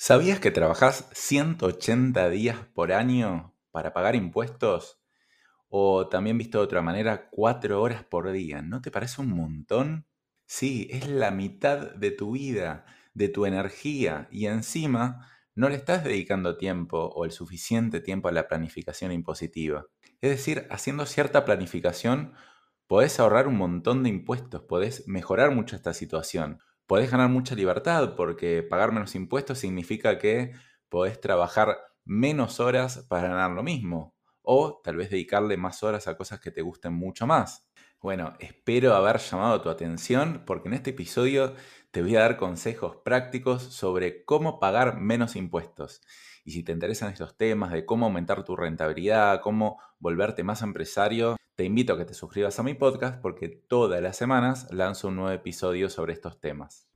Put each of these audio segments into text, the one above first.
¿Sabías que trabajás 180 días por año para pagar impuestos? O también visto de otra manera, 4 horas por día. ¿No te parece un montón? Sí, es la mitad de tu vida, de tu energía y encima no le estás dedicando tiempo o el suficiente tiempo a la planificación impositiva. Es decir, haciendo cierta planificación podés ahorrar un montón de impuestos, podés mejorar mucho esta situación podés ganar mucha libertad porque pagar menos impuestos significa que podés trabajar menos horas para ganar lo mismo o tal vez dedicarle más horas a cosas que te gusten mucho más. Bueno, espero haber llamado tu atención porque en este episodio te voy a dar consejos prácticos sobre cómo pagar menos impuestos. Y si te interesan estos temas de cómo aumentar tu rentabilidad, cómo volverte más empresario, te invito a que te suscribas a mi podcast porque todas las semanas lanzo un nuevo episodio sobre estos temas.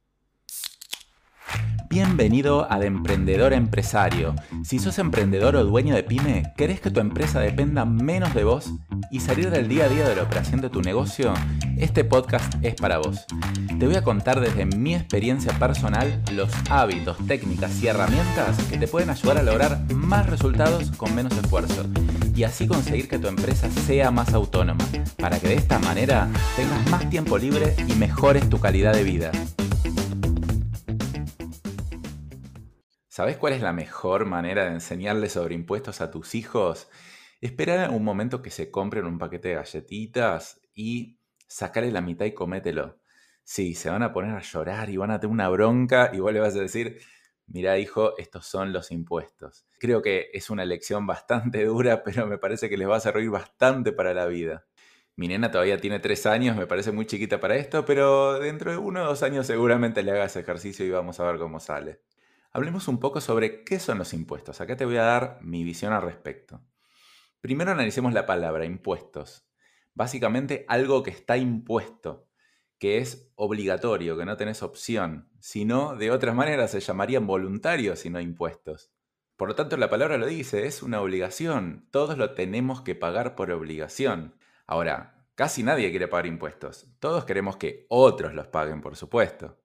Bienvenido a De Emprendedor Empresario. Si sos emprendedor o dueño de pyme, ¿querés que tu empresa dependa menos de vos y salir del día a día de la operación de tu negocio? Este podcast es para vos. Te voy a contar desde mi experiencia personal los hábitos, técnicas y herramientas que te pueden ayudar a lograr más resultados con menos esfuerzo y así conseguir que tu empresa sea más autónoma, para que de esta manera tengas más tiempo libre y mejores tu calidad de vida. ¿Sabes cuál es la mejor manera de enseñarles sobre impuestos a tus hijos? Esperar un momento que se compren un paquete de galletitas y sacarle la mitad y comételo. Sí, se van a poner a llorar y van a tener una bronca y vos le vas a decir, mira hijo, estos son los impuestos. Creo que es una lección bastante dura, pero me parece que les va a servir bastante para la vida. Mi nena todavía tiene tres años, me parece muy chiquita para esto, pero dentro de uno o dos años seguramente le hagas ejercicio y vamos a ver cómo sale. Hablemos un poco sobre qué son los impuestos. Acá te voy a dar mi visión al respecto. Primero analicemos la palabra impuestos. Básicamente algo que está impuesto, que es obligatorio, que no tenés opción. Si no, de otra manera se llamarían voluntarios y no impuestos. Por lo tanto, la palabra lo dice, es una obligación. Todos lo tenemos que pagar por obligación. Ahora, casi nadie quiere pagar impuestos. Todos queremos que otros los paguen, por supuesto.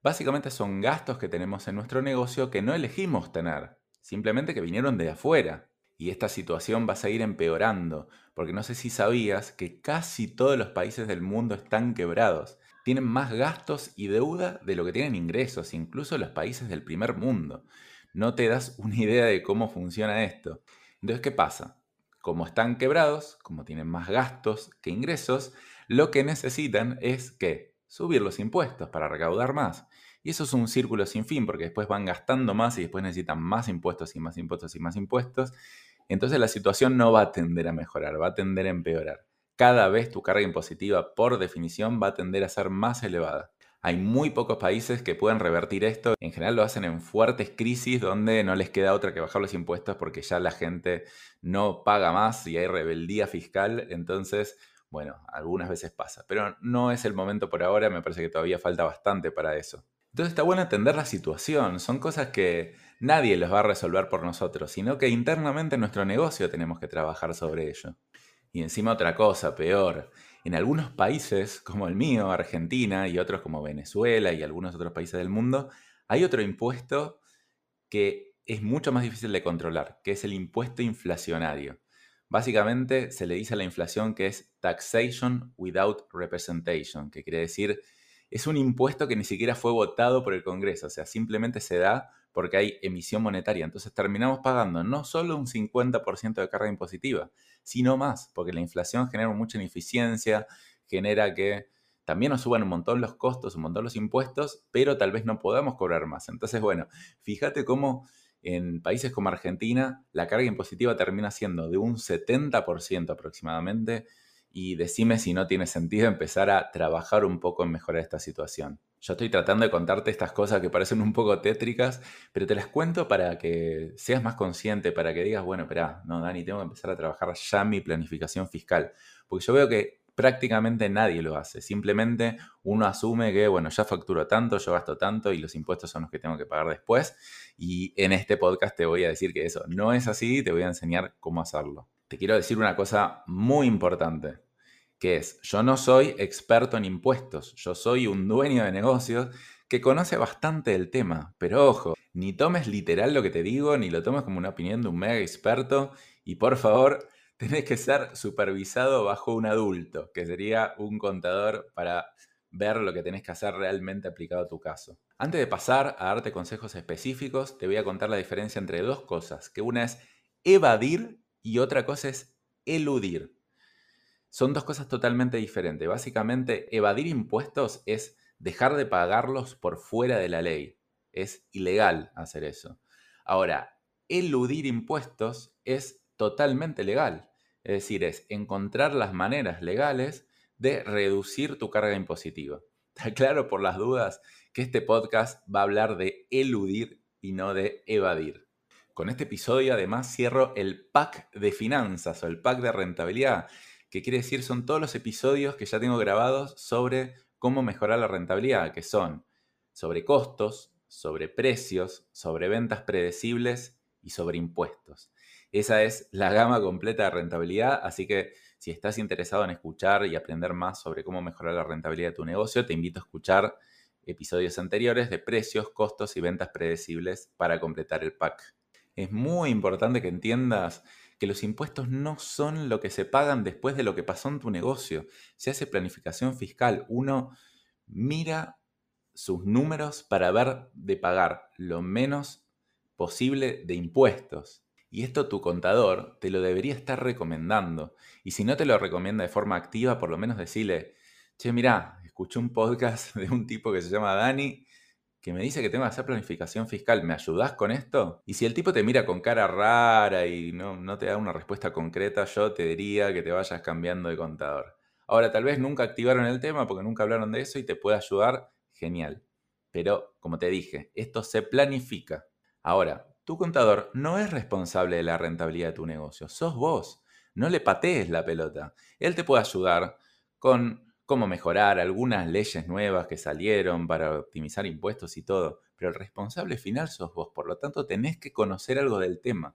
Básicamente son gastos que tenemos en nuestro negocio que no elegimos tener, simplemente que vinieron de afuera. Y esta situación va a seguir empeorando, porque no sé si sabías que casi todos los países del mundo están quebrados. Tienen más gastos y deuda de lo que tienen ingresos, incluso los países del primer mundo. No te das una idea de cómo funciona esto. Entonces, ¿qué pasa? Como están quebrados, como tienen más gastos que ingresos, lo que necesitan es que subir los impuestos para recaudar más. Y eso es un círculo sin fin, porque después van gastando más y después necesitan más impuestos y más impuestos y más impuestos. Entonces la situación no va a tender a mejorar, va a tender a empeorar. Cada vez tu carga impositiva, por definición, va a tender a ser más elevada. Hay muy pocos países que pueden revertir esto. En general lo hacen en fuertes crisis donde no les queda otra que bajar los impuestos porque ya la gente no paga más y hay rebeldía fiscal. Entonces bueno, algunas veces pasa, pero no es el momento por ahora, me parece que todavía falta bastante para eso. Entonces está bueno entender la situación, son cosas que nadie los va a resolver por nosotros, sino que internamente en nuestro negocio tenemos que trabajar sobre ello. Y encima otra cosa, peor, en algunos países como el mío, Argentina, y otros como Venezuela y algunos otros países del mundo, hay otro impuesto que es mucho más difícil de controlar, que es el impuesto inflacionario. Básicamente se le dice a la inflación que es taxation without representation, que quiere decir es un impuesto que ni siquiera fue votado por el Congreso, o sea, simplemente se da porque hay emisión monetaria. Entonces terminamos pagando no solo un 50% de carga impositiva, sino más, porque la inflación genera mucha ineficiencia, genera que también nos suban un montón los costos, un montón los impuestos, pero tal vez no podamos cobrar más. Entonces, bueno, fíjate cómo en países como Argentina, la carga impositiva termina siendo de un 70% aproximadamente y decime si no tiene sentido empezar a trabajar un poco en mejorar esta situación. Yo estoy tratando de contarte estas cosas que parecen un poco tétricas, pero te las cuento para que seas más consciente, para que digas, bueno, espera, no, Dani, tengo que empezar a trabajar ya mi planificación fiscal. Porque yo veo que prácticamente nadie lo hace. Simplemente uno asume que, bueno, ya facturo tanto, yo gasto tanto y los impuestos son los que tengo que pagar después. Y en este podcast te voy a decir que eso no es así, te voy a enseñar cómo hacerlo. Te quiero decir una cosa muy importante, que es, yo no soy experto en impuestos, yo soy un dueño de negocios que conoce bastante el tema, pero ojo, Ni tomes literal lo que te digo, ni lo tomes como una opinión de un mega experto. Y por favor, tenés que ser supervisado bajo un adulto, que sería un contador para ver lo que tenés que hacer realmente aplicado a tu caso. Antes de pasar a darte consejos específicos, te voy a contar la diferencia entre dos cosas, que una es evadir y otra cosa es eludir. Son dos cosas totalmente diferentes. Básicamente, evadir impuestos es dejar de pagarlos por fuera de la ley. Es ilegal hacer eso. Ahora, eludir impuestos es totalmente legal. Es decir, es encontrar las maneras legales de reducir tu carga impositiva. Está claro por las dudas que este podcast va a hablar de eludir y no de evadir. Con este episodio además cierro el pack de finanzas o el pack de rentabilidad, que quiere decir son todos los episodios que ya tengo grabados sobre cómo mejorar la rentabilidad, que son sobre costos, sobre precios, sobre ventas predecibles y sobre impuestos. Esa es la gama completa de rentabilidad, así que si estás interesado en escuchar y aprender más sobre cómo mejorar la rentabilidad de tu negocio, te invito a escuchar episodios anteriores de precios, costos y ventas predecibles para completar el pack. Es muy importante que entiendas que los impuestos no son lo que se pagan después de lo que pasó en tu negocio. Se hace planificación fiscal. Uno mira sus números para ver de pagar lo menos posible de impuestos. Y esto tu contador te lo debería estar recomendando. Y si no te lo recomienda de forma activa, por lo menos decirle, che, mirá, escuché un podcast de un tipo que se llama Dani que me dice que tengo que hacer planificación fiscal, ¿me ayudás con esto? Y si el tipo te mira con cara rara y no, no te da una respuesta concreta, yo te diría que te vayas cambiando de contador. Ahora, tal vez nunca activaron el tema porque nunca hablaron de eso y te puede ayudar, genial. Pero, como te dije, esto se planifica. Ahora, tu contador no es responsable de la rentabilidad de tu negocio, sos vos. No le patees la pelota. Él te puede ayudar con cómo mejorar algunas leyes nuevas que salieron para optimizar impuestos y todo, pero el responsable final sos vos, por lo tanto tenés que conocer algo del tema,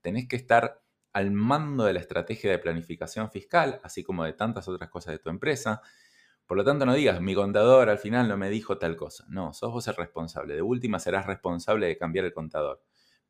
tenés que estar al mando de la estrategia de planificación fiscal, así como de tantas otras cosas de tu empresa. Por lo tanto, no digas, mi contador al final no me dijo tal cosa. No, sos vos el responsable. De última serás responsable de cambiar el contador.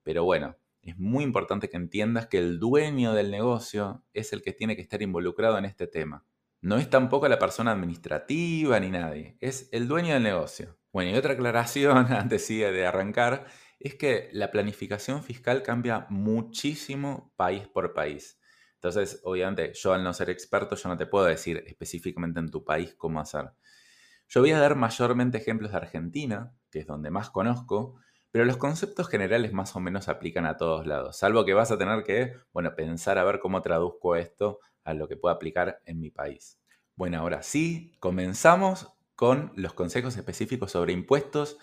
Pero bueno, es muy importante que entiendas que el dueño del negocio es el que tiene que estar involucrado en este tema. No es tampoco la persona administrativa ni nadie, es el dueño del negocio. Bueno, y otra aclaración antes de arrancar es que la planificación fiscal cambia muchísimo país por país. Entonces, obviamente, yo al no ser experto, yo no te puedo decir específicamente en tu país cómo hacer. Yo voy a dar mayormente ejemplos de Argentina, que es donde más conozco, pero los conceptos generales más o menos aplican a todos lados, salvo que vas a tener que, bueno, pensar a ver cómo traduzco esto a lo que pueda aplicar en mi país. Bueno, ahora sí, comenzamos con los consejos específicos sobre impuestos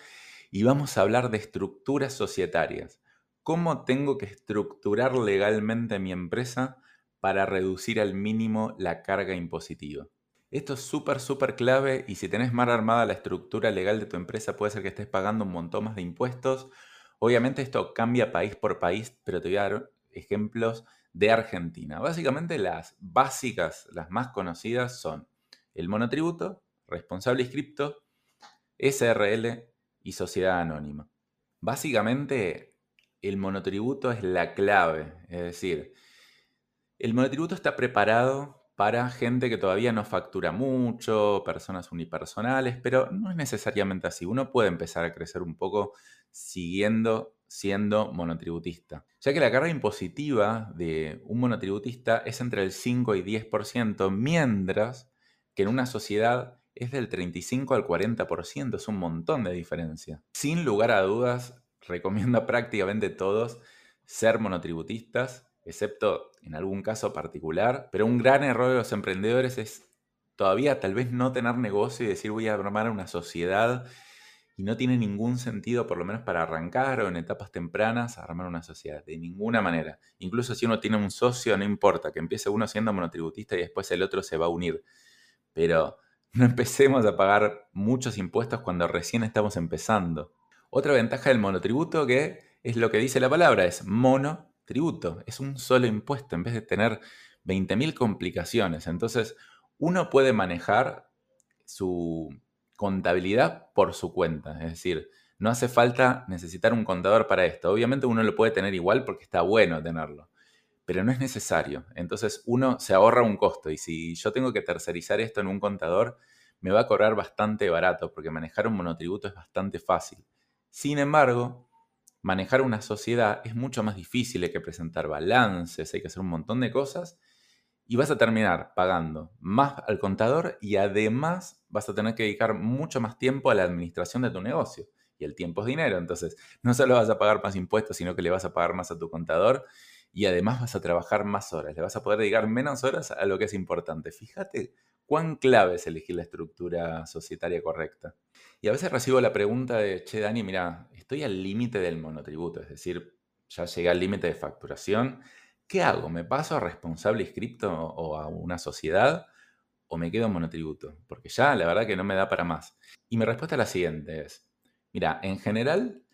y vamos a hablar de estructuras societarias. ¿Cómo tengo que estructurar legalmente mi empresa para reducir al mínimo la carga impositiva? Esto es súper, súper clave y si tenés mal armada la estructura legal de tu empresa puede ser que estés pagando un montón más de impuestos. Obviamente esto cambia país por país, pero te voy a dar ejemplos de Argentina. Básicamente las básicas, las más conocidas son el monotributo, responsable inscripto, SRL y sociedad anónima. Básicamente el monotributo es la clave, es decir, el monotributo está preparado para gente que todavía no factura mucho, personas unipersonales, pero no es necesariamente así. Uno puede empezar a crecer un poco siguiendo siendo monotributista, ya que la carga impositiva de un monotributista es entre el 5 y 10%, mientras que en una sociedad es del 35 al 40%, es un montón de diferencia. Sin lugar a dudas, recomiendo a prácticamente todos ser monotributistas excepto en algún caso particular, pero un gran error de los emprendedores es todavía tal vez no tener negocio y decir voy a armar una sociedad y no tiene ningún sentido, por lo menos para arrancar o en etapas tempranas, armar una sociedad, de ninguna manera. Incluso si uno tiene un socio, no importa, que empiece uno siendo monotributista y después el otro se va a unir. Pero no empecemos a pagar muchos impuestos cuando recién estamos empezando. Otra ventaja del monotributo que es lo que dice la palabra, es mono tributo, es un solo impuesto en vez de tener 20.000 complicaciones. Entonces, uno puede manejar su contabilidad por su cuenta, es decir, No hace falta necesitar un contador para esto. Obviamente uno lo puede tener igual porque está bueno tenerlo, pero no es necesario. Entonces uno se ahorra un costo y si yo tengo que tercerizar esto en un contador, me va a cobrar bastante barato porque manejar un monotributo es bastante fácil. Sin embargo, manejar una sociedad es mucho más difícil, hay que presentar balances, hay que hacer un montón de cosas y vas a terminar pagando más al contador y además vas a tener que dedicar mucho más tiempo a la administración de tu negocio. Y el tiempo es dinero, entonces no solo vas a pagar más impuestos, sino que le vas a pagar más a tu contador y además vas a trabajar más horas, le vas a poder dedicar menos horas a lo que es importante. Fíjate cuán clave es elegir la estructura societaria correcta. Y a veces recibo la pregunta de, che, Dani, mira, estoy al límite del monotributo, es decir, ya llegué al límite de facturación. ¿Qué hago? ¿Me paso a responsable inscripto o a una sociedad? ¿O me quedo en monotributo? Porque ya la verdad que no me da para más. Y mi respuesta es la siguiente es, mira, en general,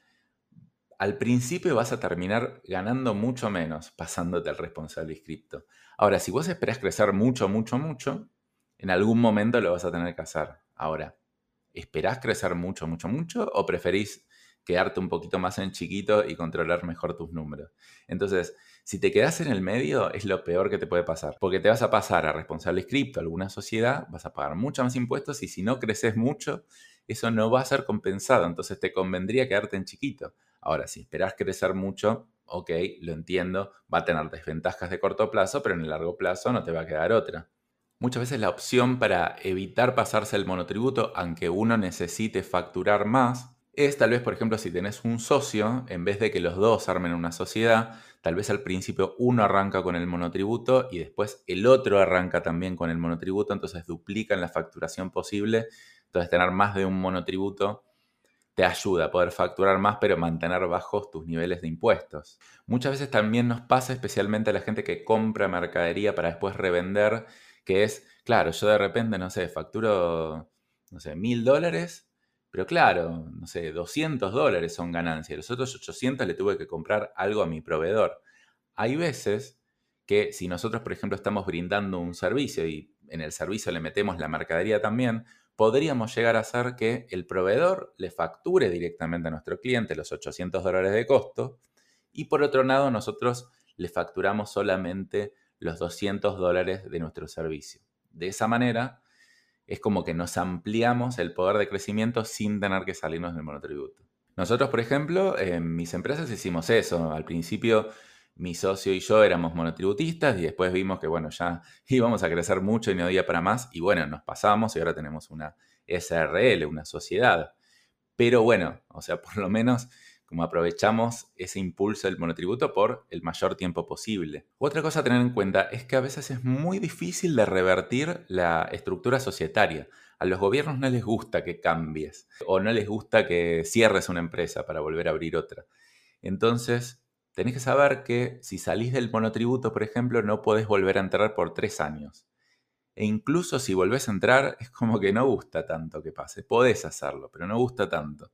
al principio vas a terminar ganando mucho menos pasándote al responsable inscripto. Ahora, si vos esperás crecer mucho, mucho, mucho, en algún momento lo vas a tener que hacer. Ahora, ¿esperás crecer mucho, mucho, mucho? ¿O preferís quedarte un poquito más en chiquito y controlar mejor tus números? Entonces, si te quedas en el medio, es lo peor que te puede pasar. Porque te vas a pasar a responsable cripto, a alguna sociedad, vas a pagar mucho más impuestos y si no creces mucho, eso no va a ser compensado. Entonces te convendría quedarte en chiquito. Ahora, si esperás crecer mucho, ok, lo entiendo, va a tener desventajas de corto plazo, pero en el largo plazo no te va a quedar otra. Muchas veces la opción para evitar pasarse el monotributo, aunque uno necesite facturar más, es tal vez, por ejemplo, si tenés un socio, en vez de que los dos armen una sociedad, tal vez al principio uno arranca con el monotributo y después el otro arranca también con el monotributo, entonces duplican la facturación posible. Entonces tener más de un monotributo te ayuda a poder facturar más, pero mantener bajos tus niveles de impuestos. Muchas veces también nos pasa, especialmente a la gente que compra mercadería para después revender, que es, claro, yo de repente, no sé, facturo, no sé, mil dólares, pero claro, no sé, 200 dólares son ganancias, los otros 800 le tuve que comprar algo a mi proveedor. Hay veces que si nosotros, por ejemplo, estamos brindando un servicio y en el servicio le metemos la mercadería también, podríamos llegar a hacer que el proveedor le facture directamente a nuestro cliente los 800 dólares de costo y por otro lado nosotros le facturamos solamente los 200 dólares de nuestro servicio. De esa manera, es como que nos ampliamos el poder de crecimiento sin tener que salirnos del monotributo. Nosotros, por ejemplo, en mis empresas hicimos eso. Al principio, mi socio y yo éramos monotributistas y después vimos que, bueno, ya íbamos a crecer mucho y no había para más. Y bueno, nos pasamos y ahora tenemos una SRL, una sociedad. Pero bueno, o sea, por lo menos como aprovechamos ese impulso del monotributo por el mayor tiempo posible. Otra cosa a tener en cuenta es que a veces es muy difícil de revertir la estructura societaria. A los gobiernos no les gusta que cambies o no les gusta que cierres una empresa para volver a abrir otra. Entonces, tenés que saber que si salís del monotributo, por ejemplo, no podés volver a entrar por tres años. E incluso si volvés a entrar, es como que no gusta tanto que pase. Podés hacerlo, pero no gusta tanto.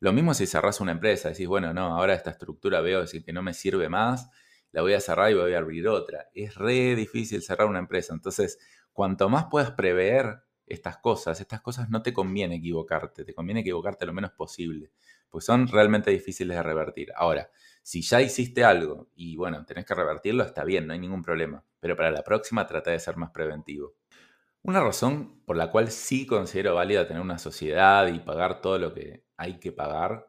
Lo mismo si cerrás una empresa, decís, bueno, no, ahora esta estructura veo decir que no me sirve más, la voy a cerrar y voy a abrir otra. Es re difícil cerrar una empresa. Entonces, cuanto más puedas prever estas cosas, estas cosas no te conviene equivocarte, te conviene equivocarte lo menos posible, pues son realmente difíciles de revertir. Ahora, si ya hiciste algo y bueno, tenés que revertirlo, está bien, no hay ningún problema, pero para la próxima trata de ser más preventivo. Una razón por la cual sí considero válida tener una sociedad y pagar todo lo que hay que pagar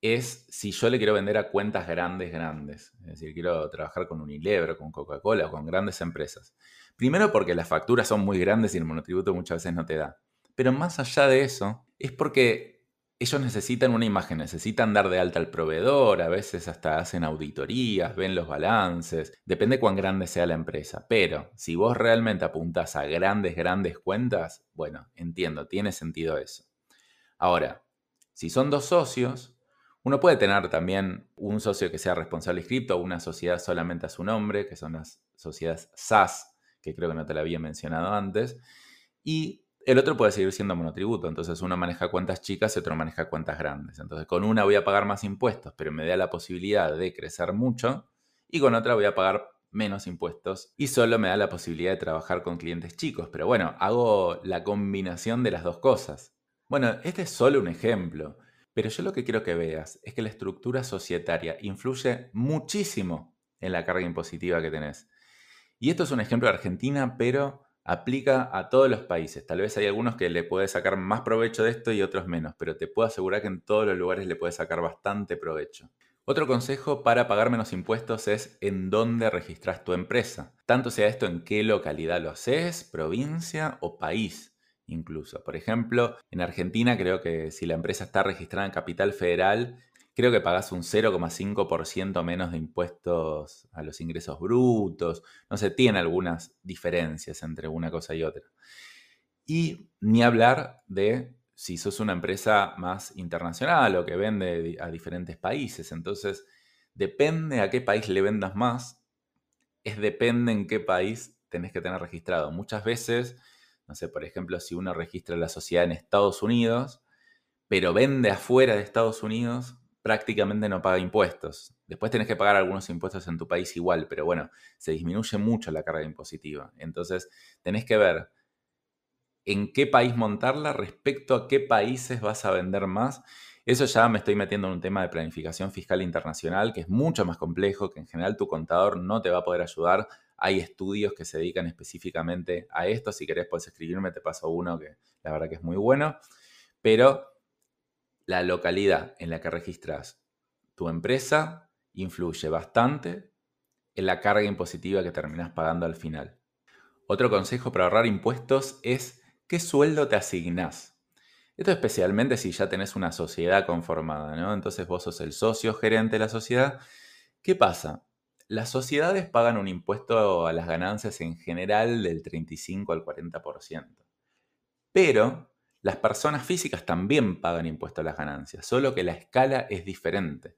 es si yo le quiero vender a cuentas grandes, grandes. Es decir, quiero trabajar con Unilever, con Coca-Cola, con grandes empresas. Primero porque las facturas son muy grandes y el monotributo muchas veces no te da. Pero más allá de eso, es porque ellos necesitan una imagen, necesitan dar de alta al proveedor, a veces hasta hacen auditorías, ven los balances, depende cuán grande sea la empresa. Pero si vos realmente apuntás a grandes, grandes cuentas, bueno, entiendo, tiene sentido eso. Ahora, si son dos socios, uno puede tener también un socio que sea responsable inscripto o una sociedad solamente a su nombre, que son las sociedades SAS, que creo que no te la había mencionado antes, y el otro puede seguir siendo monotributo, entonces uno maneja cuentas chicas y otro maneja cuentas grandes. Entonces con una voy a pagar más impuestos, pero me da la posibilidad de crecer mucho, y con otra voy a pagar menos impuestos y solo me da la posibilidad de trabajar con clientes chicos. Pero bueno, hago la combinación de las dos cosas. Bueno, este es solo un ejemplo. Pero yo lo que quiero que veas es que la estructura societaria influye muchísimo en la carga impositiva que tenés. Y esto es un ejemplo de Argentina, pero aplica a todos los países. Tal vez hay algunos que le puedes sacar más provecho de esto y otros menos, pero te puedo asegurar que en todos los lugares le puedes sacar bastante provecho. Otro consejo para pagar menos impuestos es en dónde registras tu empresa. Tanto sea esto en qué localidad lo haces, provincia o país incluso. Por ejemplo, en Argentina creo que si la empresa está registrada en Capital Federal, creo que pagas un 0,5% menos de impuestos a los ingresos brutos. No sé, tiene algunas diferencias entre una cosa y otra. Y ni hablar de si sos una empresa más internacional o que vende a diferentes países. Entonces, depende a qué país le vendas más, es depende en qué país tenés que tener registrado. Muchas veces no sé, por ejemplo, si uno registra la sociedad en Estados Unidos, pero vende afuera de Estados Unidos, prácticamente no paga impuestos. Después tenés que pagar algunos impuestos en tu país igual, pero bueno, se disminuye mucho la carga impositiva. Entonces, tenés que ver en qué país montarla respecto a qué países vas a vender más. Eso ya me estoy metiendo en un tema de planificación fiscal internacional que es mucho más complejo, que en general tu contador no te va a poder ayudar hay estudios que se dedican específicamente a esto. Si querés, puedes escribirme, te paso uno que la verdad que es muy bueno. Pero la localidad en la que registras tu empresa influye bastante en la carga impositiva que terminas pagando al final. Otro consejo para ahorrar impuestos es qué sueldo te asignás. Esto especialmente si ya tenés una sociedad conformada, ¿no? Entonces vos sos el socio gerente de la sociedad. ¿Qué pasa? Las sociedades pagan un impuesto a las ganancias en general del 35 al 40%. Pero las personas físicas también pagan impuesto a las ganancias, solo que la escala es diferente.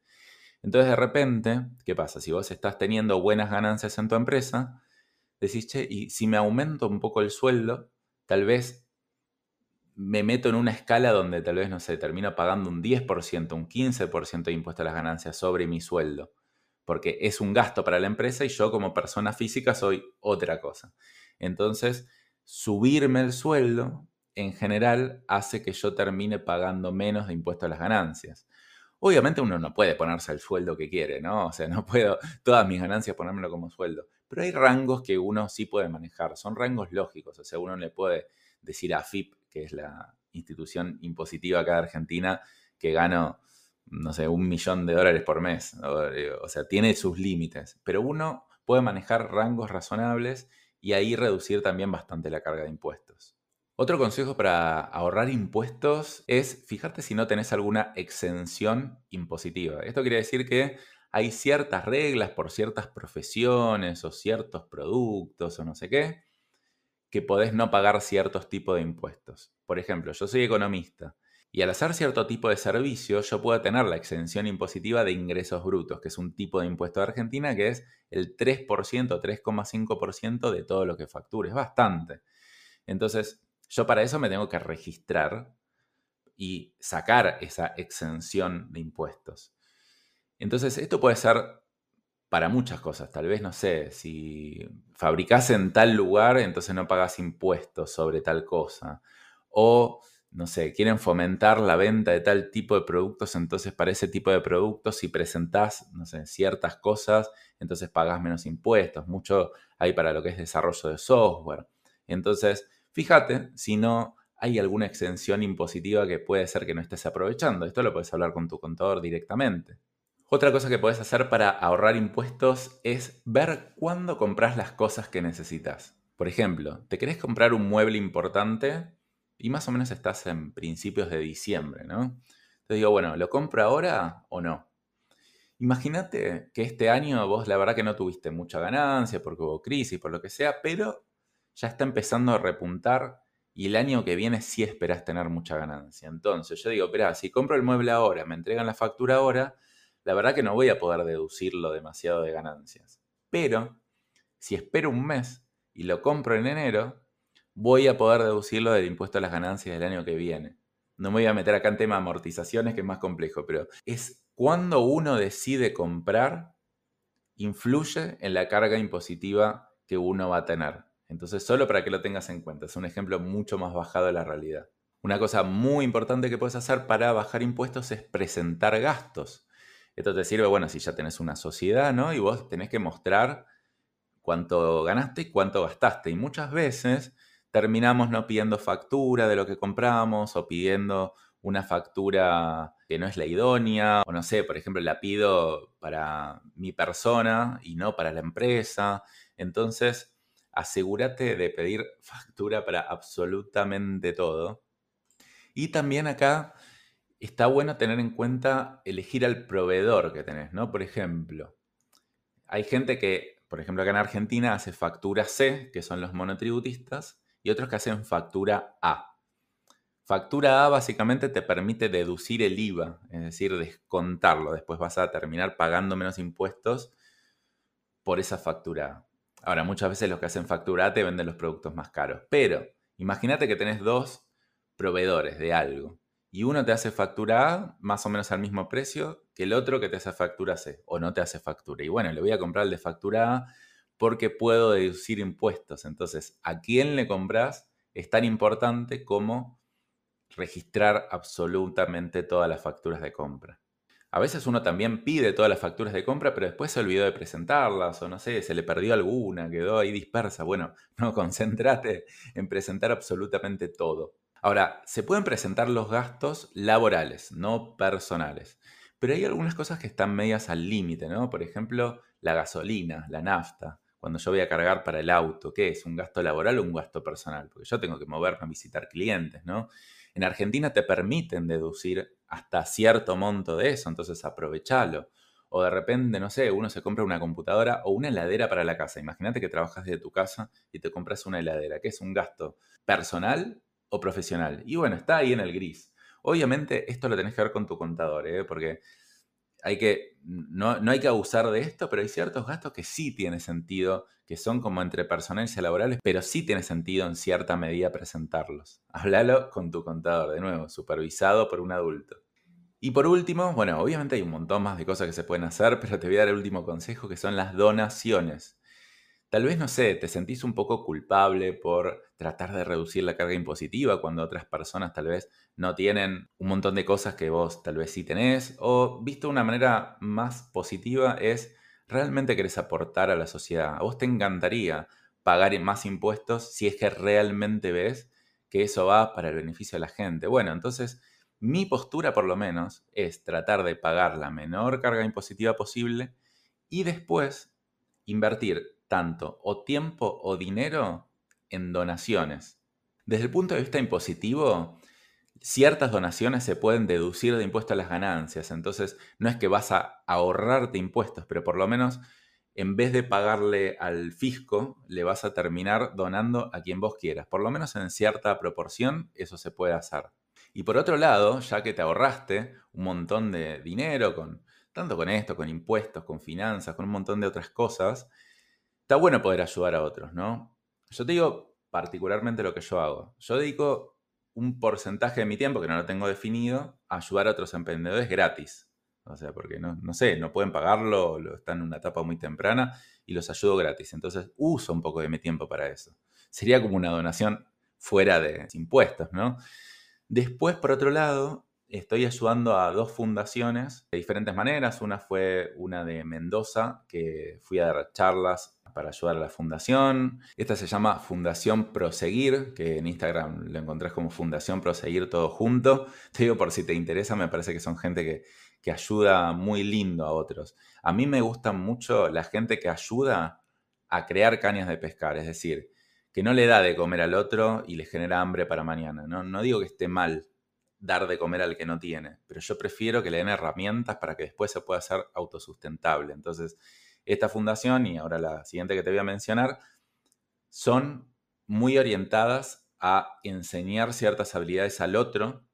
Entonces de repente, ¿qué pasa? Si vos estás teniendo buenas ganancias en tu empresa, decís, che, y si me aumento un poco el sueldo, tal vez me meto en una escala donde tal vez, no sé, termino pagando un 10%, un 15% de impuesto a las ganancias sobre mi sueldo porque es un gasto para la empresa y yo como persona física soy otra cosa. Entonces, subirme el sueldo en general hace que yo termine pagando menos de impuesto a las ganancias. Obviamente uno no puede ponerse el sueldo que quiere, ¿no? O sea, no puedo todas mis ganancias ponérmelo como sueldo. Pero hay rangos que uno sí puede manejar, son rangos lógicos. O sea, uno le puede decir a FIP, que es la institución impositiva acá de Argentina, que gano no sé, un millón de dólares por mes. O, sea, tiene sus límites. Pero uno puede manejar rangos razonables y ahí reducir también bastante la carga de impuestos. Otro consejo para ahorrar impuestos es fijarte si no tenés alguna exención impositiva. Esto quiere decir que hay ciertas reglas por ciertas profesiones o ciertos productos o no sé qué, que podés no pagar ciertos tipos de impuestos. Por ejemplo, yo soy economista y al hacer cierto tipo de servicio, yo puedo tener la exención impositiva de ingresos brutos, que es un tipo de impuesto de Argentina que es el 3%, 3,5% de todo lo que facture. Es bastante. Entonces, yo para eso me tengo que registrar y sacar esa exención de impuestos. Entonces, esto puede ser para muchas cosas. Tal vez, no sé, si fabricas en tal lugar, entonces no pagas impuestos sobre tal cosa. O no sé, quieren fomentar la venta de tal tipo de productos, entonces para ese tipo de productos, si presentás, no sé, ciertas cosas, entonces pagás menos impuestos. Mucho hay para lo que es desarrollo de software. Entonces, fíjate si no hay alguna exención impositiva que puede ser que no estés aprovechando. Esto lo puedes hablar con tu contador directamente. Otra cosa que puedes hacer para ahorrar impuestos es ver cuándo compras las cosas que necesitas. Por ejemplo, ¿te querés comprar un mueble importante? y más o menos estás en principios de diciembre, ¿no? Entonces digo, bueno, ¿lo compro ahora o no? Imagínate que este año vos la verdad que no tuviste mucha ganancia porque hubo crisis, por lo que sea, pero ya está empezando a repuntar y el año que viene sí esperás tener mucha ganancia. Entonces yo digo, espera, si compro el mueble ahora, me entregan la factura ahora, la verdad que no voy a poder deducirlo demasiado de ganancias. Pero si espero un mes y lo compro en enero, voy a poder deducirlo del impuesto a las ganancias del año que viene. No me voy a meter acá en tema de amortizaciones, que es más complejo, pero es cuando uno decide comprar, influye en la carga impositiva que uno va a tener. Entonces, solo para que lo tengas en cuenta, es un ejemplo mucho más bajado de la realidad. Una cosa muy importante que puedes hacer para bajar impuestos es presentar gastos. Esto te sirve, bueno, si ya tenés una sociedad, ¿no? Y vos tenés que mostrar cuánto ganaste y cuánto gastaste. Y muchas veces terminamos no pidiendo factura de lo que compramos o pidiendo una factura que no es la idónea, o no sé, por ejemplo, la pido para mi persona y no para la empresa. Entonces, asegúrate de pedir factura para absolutamente todo. Y también acá está bueno tener en cuenta elegir al proveedor que tenés, ¿no? Por ejemplo, hay gente que, por ejemplo, acá en Argentina hace factura C, que son los monotributistas, y otros que hacen factura A. Factura A básicamente te permite deducir el IVA, es decir, descontarlo. Después vas a terminar pagando menos impuestos por esa factura A. Ahora, muchas veces los que hacen factura te venden los productos más caros. Pero imagínate que tenés dos proveedores de algo y uno te hace factura A más o menos al mismo precio que el otro que te hace factura C o no te hace factura. Y bueno, le voy a comprar el de factura A porque puedo deducir impuestos. Entonces, ¿a quién le compras? Es tan importante como registrar absolutamente todas las facturas de compra. A veces uno también pide todas las facturas de compra, pero después se olvidó de presentarlas, o no sé, se le perdió alguna, quedó ahí dispersa. Bueno, no, concéntrate en presentar absolutamente todo. Ahora, se pueden presentar los gastos laborales, no personales, pero hay algunas cosas que están medias al límite, ¿no? Por ejemplo, la gasolina, la nafta, cuando yo voy a cargar para el auto, ¿qué es? ¿Un gasto laboral o un gasto personal? Porque yo tengo que moverme a visitar clientes, ¿no? En Argentina te permiten deducir hasta cierto monto de eso, entonces aprovechalo. O de repente, no sé, uno se compra una computadora o una heladera para la casa. Imagínate que trabajas desde tu casa y te compras una heladera, que es un gasto personal o profesional. Y bueno, está ahí en el gris. Obviamente esto lo tenés que ver con tu contador, ¿eh? porque hay que, no, no, hay que abusar de esto, pero hay ciertos gastos que sí tiene sentido, que son como entre personales y laborales, pero sí tiene sentido en cierta medida presentarlos. Háblalo con tu contador, de nuevo, supervisado por un adulto. Y por último, bueno, obviamente hay un montón más de cosas que se pueden hacer, pero te voy a dar el último consejo, que son las donaciones. Tal vez, no sé, te sentís un poco culpable por tratar de reducir la carga impositiva cuando otras personas tal vez no tienen un montón de cosas que vos tal vez sí tenés. O visto de una manera más positiva es realmente querés aportar a la sociedad. A vos te encantaría pagar más impuestos si es que realmente ves que eso va para el beneficio de la gente. Bueno, entonces mi postura por lo menos es tratar de pagar la menor carga impositiva posible y después invertir tanto o tiempo o dinero en donaciones. Desde el punto de vista impositivo, ciertas donaciones se pueden deducir de impuesto a las ganancias, entonces no es que vas a ahorrarte impuestos, pero por lo menos en vez de pagarle al fisco, le vas a terminar donando a quien vos quieras. Por lo menos en cierta proporción eso se puede hacer. Y por otro lado, ya que te ahorraste un montón de dinero, con, tanto con esto, con impuestos, con finanzas, con un montón de otras cosas, está bueno poder ayudar a otros, ¿no? Yo te digo particularmente lo que yo hago. Yo dedico un porcentaje de mi tiempo, que no lo tengo definido, a ayudar a otros emprendedores gratis. O sea, porque no, no sé, no pueden pagarlo, están en una etapa muy temprana y los ayudo gratis. Entonces uso un poco de mi tiempo para eso. Sería como una donación fuera de impuestos, ¿no? Después, por otro lado, estoy ayudando a dos fundaciones de diferentes maneras. Una fue una de Mendoza, que fui a dar charlas para ayudar a la fundación. Esta se llama Fundación Proseguir, que en Instagram lo encontrás como Fundación Proseguir todo junto. Te digo por si te interesa, me parece que son gente que, que ayuda muy lindo a otros. A mí me gusta mucho la gente que ayuda a crear cañas de pescar, es decir, que no le da de comer al otro y le genera hambre para mañana. No, no digo que esté mal dar de comer al que no tiene, pero yo prefiero que le den herramientas para que después se pueda hacer autosustentable. Entonces, esta fundación y ahora la siguiente que te voy a mencionar son muy orientadas a enseñar ciertas habilidades al otro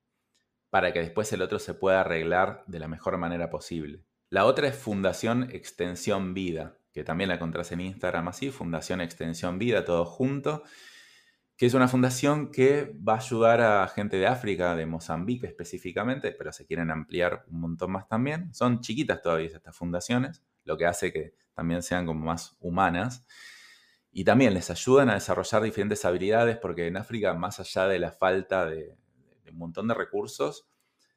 para que después el otro se pueda arreglar de la mejor manera posible. La otra es Fundación Extensión Vida, que también la encontrás en Instagram así, Fundación Extensión Vida, todo junto, que es una fundación que va a ayudar a gente de África, de Mozambique específicamente, pero se quieren ampliar un montón más también. Son chiquitas todavía estas fundaciones, lo que hace que también sean como más humanas. Y también les ayudan a desarrollar diferentes habilidades porque en África, más allá de la falta de, un montón de recursos,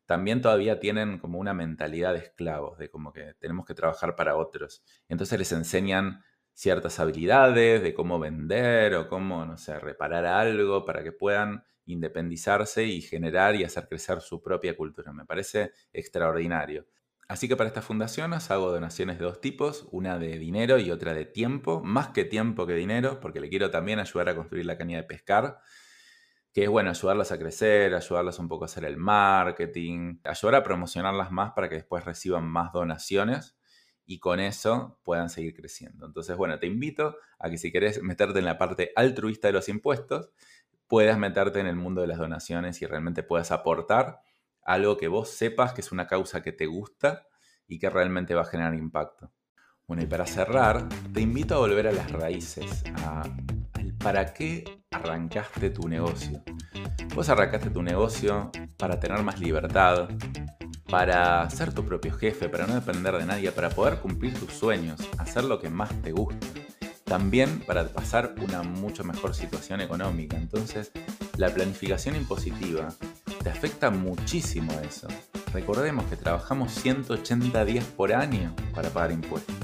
también todavía tienen como una mentalidad de esclavos, de como que tenemos que trabajar para otros. Entonces les enseñan ciertas habilidades de cómo vender o cómo, no sé, reparar algo para que puedan independizarse y generar y hacer crecer su propia cultura. Me parece extraordinario. Así que para estas fundaciones hago donaciones de dos tipos, una de dinero y otra de tiempo, más que tiempo que dinero, porque le quiero también ayudar a construir la caña de pescar, que es bueno, ayudarlas a crecer, ayudarlas un poco a hacer el marketing, ayudar a promocionarlas más para que después reciban más donaciones y con eso puedan seguir creciendo. Entonces, bueno, te invito a que si querés meterte en la parte altruista de los impuestos, puedas meterte en el mundo de las donaciones y realmente puedas aportar algo que vos sepas que es una causa que te gusta y que realmente va a generar impacto. Bueno, y para cerrar, te invito a volver a las raíces, a, al para qué arrancaste tu negocio. Vos arrancaste tu negocio para tener más libertad, para ser tu propio jefe, para no depender de nadie, para poder cumplir tus sueños, hacer lo que más te gusta. También para pasar una mucho mejor situación económica. Entonces, la planificación impositiva te afecta muchísimo a eso. Recordemos que trabajamos 180 días por año para pagar impuestos.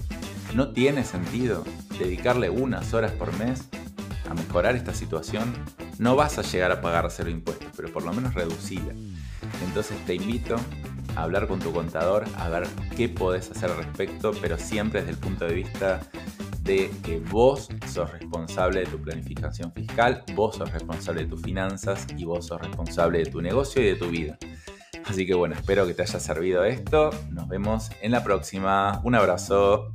No tiene sentido dedicarle unas horas por mes mejorar esta situación. No vas a llegar a pagar cero impuestos, pero por lo menos reducirla. Entonces te invito hablar con tu contador, a ver qué podés hacer al respecto, pero siempre desde el punto de vista de que vos sos responsable de tu planificación fiscal, vos sos responsable de tus finanzas y vos sos responsable de tu negocio y de tu vida. Así que bueno, espero que te haya servido esto. Nos vemos en la próxima. Un abrazo.